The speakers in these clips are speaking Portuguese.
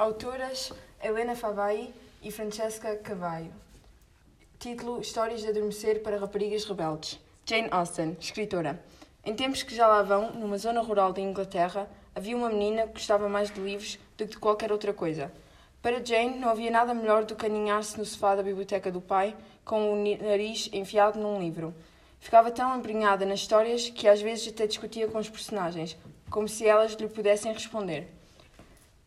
Autoras Helena Favai e Francesca Cavallo. Título Histórias de Adormecer para Raparigas Rebeldes. Jane Austen, escritora. Em tempos que já lá vão, numa zona rural da Inglaterra, havia uma menina que gostava mais de livros do que de qualquer outra coisa. Para Jane, não havia nada melhor do que aninhar-se no sofá da biblioteca do pai, com o nariz enfiado num livro. Ficava tão embrenhada nas histórias que às vezes até discutia com os personagens, como se elas lhe pudessem responder.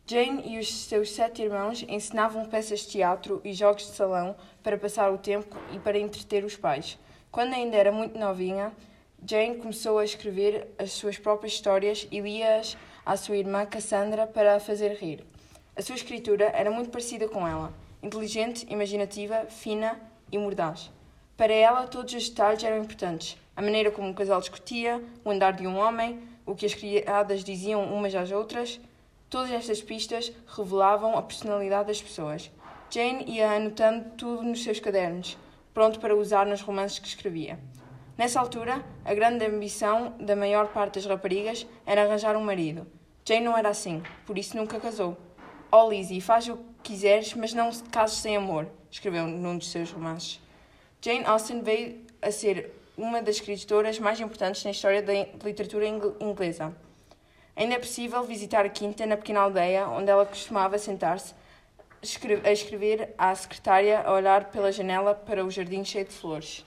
Jane e os seus sete irmãos ensinavam peças de teatro e jogos de salão para passar o tempo e para entreter os pais. Quando ainda era muito novinha, Jane começou a escrever as suas próprias histórias e lia-as à sua irmã Cassandra para a fazer rir. A sua escritura era muito parecida com ela, inteligente, imaginativa, fina e mordaz. Para ela, todos os detalhes eram importantes. A maneira como o casal discutia, o andar de um homem, o que as criadas diziam umas às outras, todas estas pistas revelavam a personalidade das pessoas. Jane ia anotando tudo nos seus cadernos, pronto para usar nos romances que escrevia. Nessa altura, a grande ambição da maior parte das raparigas era arranjar um marido. Jane não era assim, por isso nunca casou. Oh, Lizzie, faz o que quiseres, mas não cases sem amor, escreveu num dos seus romances. Jane Austen veio a ser uma das escritoras mais importantes na história da literatura inglesa. Ainda é possível visitar a quinta na pequena aldeia onde ela costumava sentar-se a escrever à secretária a olhar pela janela para o jardim cheio de flores.